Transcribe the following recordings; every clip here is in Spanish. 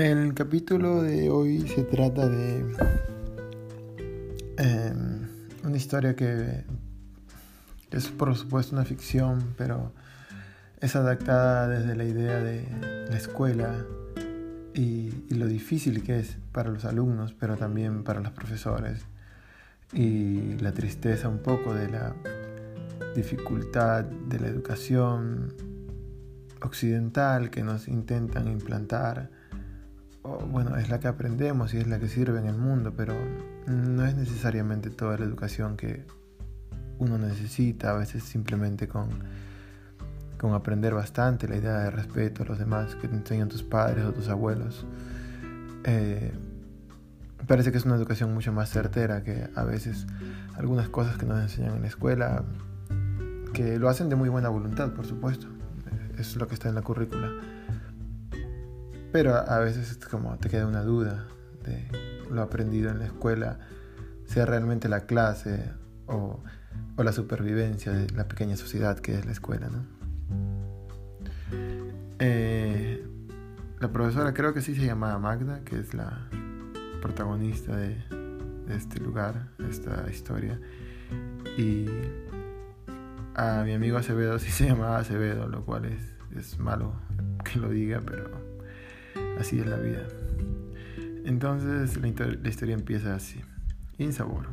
El capítulo de hoy se trata de em, una historia que es por supuesto una ficción, pero es adaptada desde la idea de la escuela y, lo difícil que es para los alumnos, pero también para los profesores, y la tristeza un poco de la dificultad de la educación occidental que nos intentan implantar bueno, es la que aprendemos y es la que sirve en el mundo, pero no es necesariamente toda la educación que uno necesita, a veces simplemente con, con aprender bastante la idea de respeto a los demás que te enseñan tus padres o tus abuelos. Eh, parece que es una educación mucho más certera que a veces algunas cosas que nos enseñan en la escuela, que lo hacen de muy buena voluntad, por supuesto, es lo que está en la currícula pero a veces es como te queda una duda de lo aprendido en la escuela, sea realmente la clase o, la supervivencia de la pequeña sociedad que es la escuela. ¿no? Eh, la profesora creo que sí se llamaba Magda, que es la protagonista de, este lugar, de esta historia. Y a mi amigo Acevedo sí se llamaba Acevedo, lo cual es, es malo que lo diga, pero Así es la vida. Entonces la, historia empieza así. Insabor.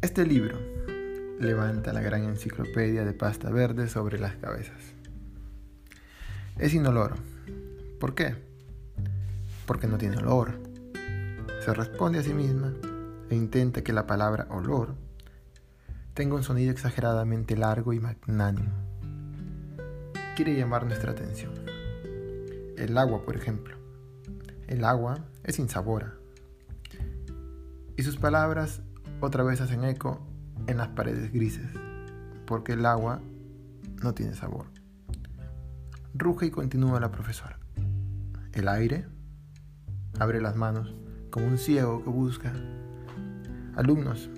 Este libro levanta la gran enciclopedia de pasta verde sobre las cabezas. Es inoloro. ¿Por qué? Porque no tiene olor. Se responde a sí misma e intenta que la palabra olor tenga un sonido exageradamente largo y magnánimo. Quiere llamar nuestra atención el agua, por ejemplo. El agua es insabora. Y sus palabras otra vez hacen eco en las paredes grises, porque el agua no tiene sabor. Ruge y continúa la profesora. El aire abre las manos como un ciego que busca. Alumnos,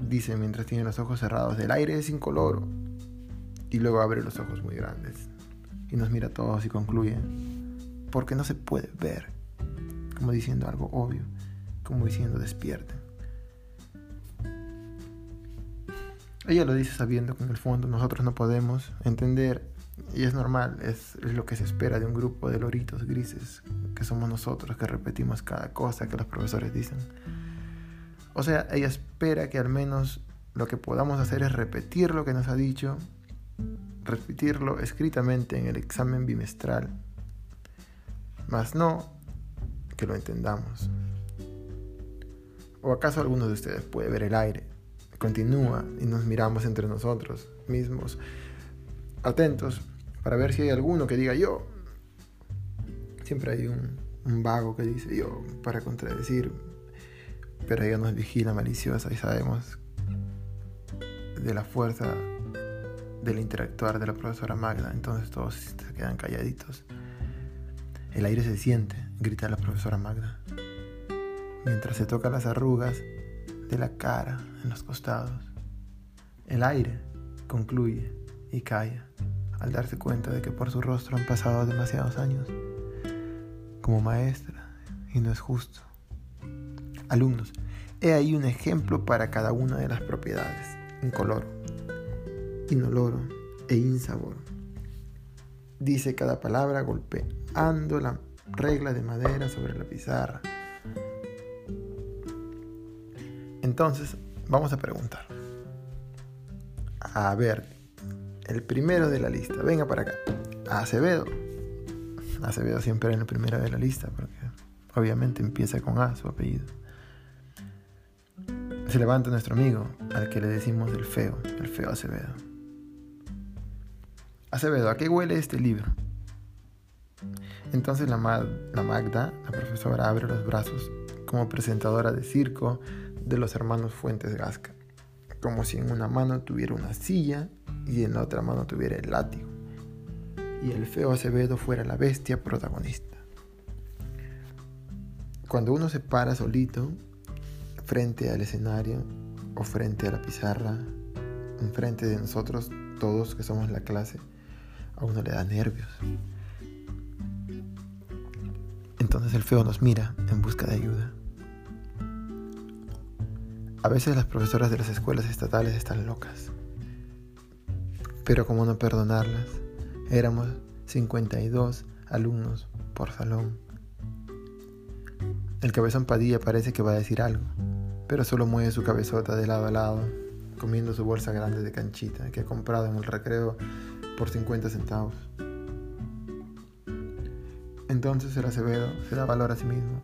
dice mientras tiene los ojos cerrados, el aire es incoloro. Y luego abre los ojos muy grandes y nos mira a todos y concluye, porque no se puede ver, como diciendo algo obvio, como diciendo despierten. Ella lo dice sabiendo que en el fondo nosotros no podemos entender, y es normal, es, es, lo que se espera de un grupo de loritos grises, que somos nosotros, que repetimos cada cosa que los profesores dicen. O sea, ella espera que al menos lo que podamos hacer es repetir lo que nos ha dicho, repetirlo escritamente en el examen bimestral mas no que lo entendamos. ¿O acaso alguno de ustedes puede ver el aire? Continúa y nos miramos entre nosotros mismos, atentos para ver si hay alguno que diga yo. Siempre hay un, vago que dice yo para contradecir, pero ella nos vigila maliciosa y sabemos de la fuerza del interactuar de la profesora Magda, entonces todos se quedan calladitos. El aire se siente, grita la profesora Magda, mientras se toca las arrugas de la cara en los costados. El aire concluye y calla al darse cuenta de que por su rostro han pasado demasiados años como maestra y no es justo. Alumnos, he ahí un ejemplo para cada una de las propiedades, incoloro, inoloro e insabor. Dice cada palabra golpeando la regla de madera sobre la pizarra. Entonces, vamos a preguntar. A ver, el primero de la lista, venga para acá. Acevedo. Acevedo siempre en el primero de la lista, porque obviamente empieza con A su apellido. Se levanta nuestro amigo, al que le decimos el feo, el feo Acevedo. Acevedo, ¿a qué huele este libro? Entonces la, la Magda, la profesora, abre los brazos como presentadora de circo de los hermanos Fuentes Gasca, como si en una mano tuviera una silla y en la otra mano tuviera el látigo, y el feo Acevedo fuera la bestia protagonista. Cuando uno se para solito frente al escenario o frente a la pizarra, enfrente de nosotros todos que somos la clase, a uno le da nervios. Entonces el feo nos mira en busca de ayuda. A veces las profesoras de las escuelas estatales están locas. Pero como no perdonarlas, éramos 52 alumnos por salón. El cabezón Padilla parece que va a decir algo, pero solo mueve su cabezota de lado a lado, comiendo su bolsa grande de canchita que ha comprado en el recreo por 50 centavos. Entonces el Acevedo se da valor a sí mismo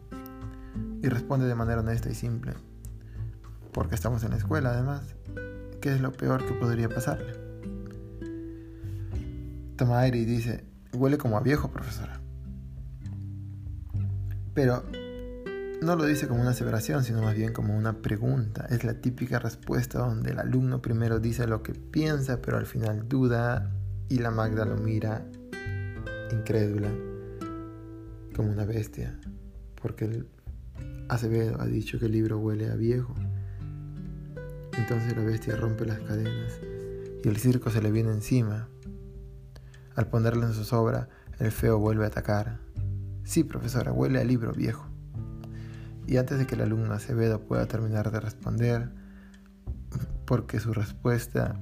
y responde de manera honesta y simple, porque estamos en la escuela además, ¿qué es lo peor que podría pasarle? Toma aire y dice, huele como a viejo, profesora. Pero no lo dice como una aseveración, sino más bien como una pregunta. Es la típica respuesta donde el alumno primero dice lo que piensa, pero al final duda y la Magda lo mira incrédula, como una bestia, porque el Acevedo ha dicho que el libro huele a viejo. Entonces la bestia rompe las cadenas y el circo se le viene encima. Al ponerle en su sobra, el feo vuelve a atacar. Sí, profesora, huele a libro viejo. Y antes de que el alumno Acevedo pueda terminar de responder, porque su respuesta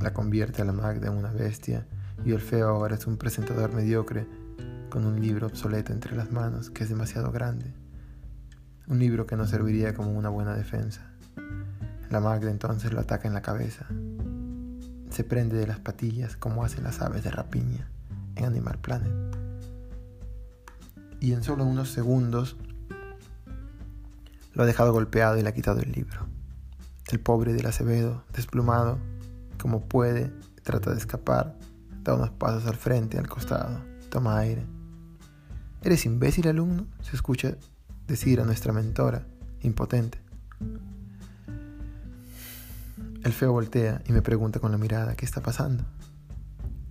la convierte a la Magda en una bestia, y el feo ahora es un presentador mediocre con un libro obsoleto entre las manos que es demasiado grande. Un libro que no serviría como una buena defensa. La Magda entonces lo ataca en la cabeza. Se prende de las patillas como hacen las aves de rapiña en Animal Planet. Y en solo unos segundos lo ha dejado golpeado y le ha quitado el libro. El pobre del Acevedo, desplumado, como puede, trata de escapar, da unos pasos al frente, al costado, toma aire. ¿Eres imbécil, alumno? Se escucha decir a nuestra mentora, impotente. El feo voltea y me pregunta con la mirada qué está pasando.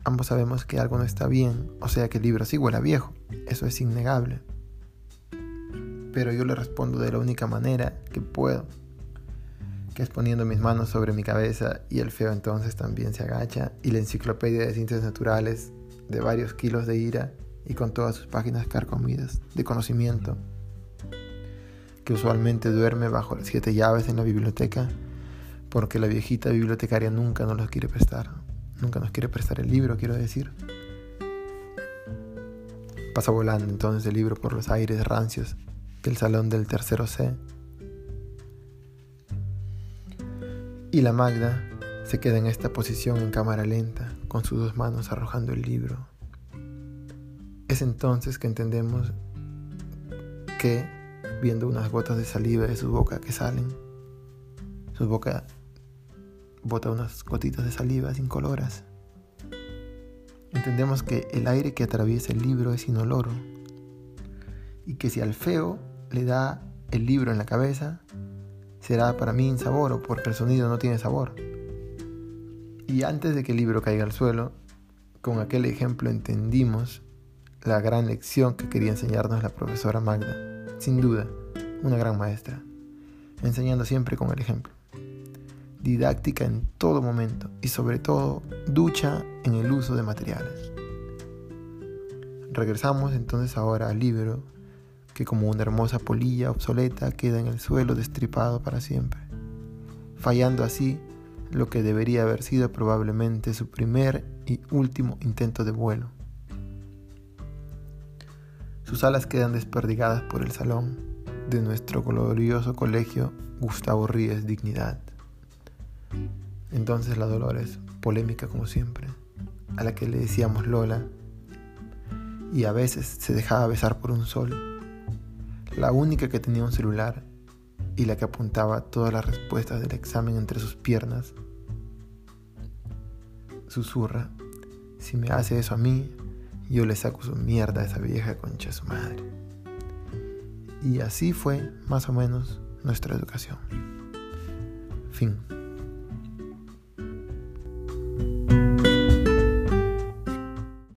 Ambos sabemos que algo no está bien, o sea que el libro sí huele viejo, eso es innegable pero yo le respondo de la única manera que puedo, poniendo mis manos sobre mi cabeza y el feo entonces también se agacha y la enciclopedia de ciencias naturales de varios kilos de ira y con todas sus páginas carcomidas de conocimiento, que usualmente duerme bajo las siete llaves en la biblioteca, porque la viejita bibliotecaria nunca nos los quiere prestar, nunca nos quiere prestar el libro, quiero decir. Pasa volando entonces el libro por los aires rancios del salón del tercero C. Y la Magda se queda en esta posición en cámara lenta, con sus dos manos arrojando el libro. Es entonces que entendemos que, viendo unas gotas de saliva de su boca que salen, su boca bota unas gotitas de saliva incoloras. Entendemos que el aire que atraviesa el libro es inoloro y que si al feo le da el libro en la cabeza, será para mí insaboro porque el sonido no tiene sabor. Y antes de que el libro caiga al suelo, con aquel ejemplo entendimos la gran lección que quería enseñarnos la profesora Magda. Sin duda, una gran maestra, enseñando siempre con el ejemplo. Didáctica en todo momento y sobre todo ducha en el uso de materiales. Regresamos entonces ahora al libro que como una hermosa polilla obsoleta queda en el suelo destripado para siempre, fallando así lo que debería haber sido probablemente su primer y último intento de vuelo. Sus alas quedan desperdigadas por el salón de nuestro glorioso colegio Gustavo Ríes Dignidad. Entonces la Dolores, polémica como siempre, a la que le decíamos Lola, y a veces se dejaba besar por un sol, la única que tenía un celular y la que apuntaba todas las respuestas del examen entre sus piernas. Susurra, si me hace eso a mí, yo le saco su mierda a esa vieja concha su madre. Y así fue más o menos nuestra educación. Fin.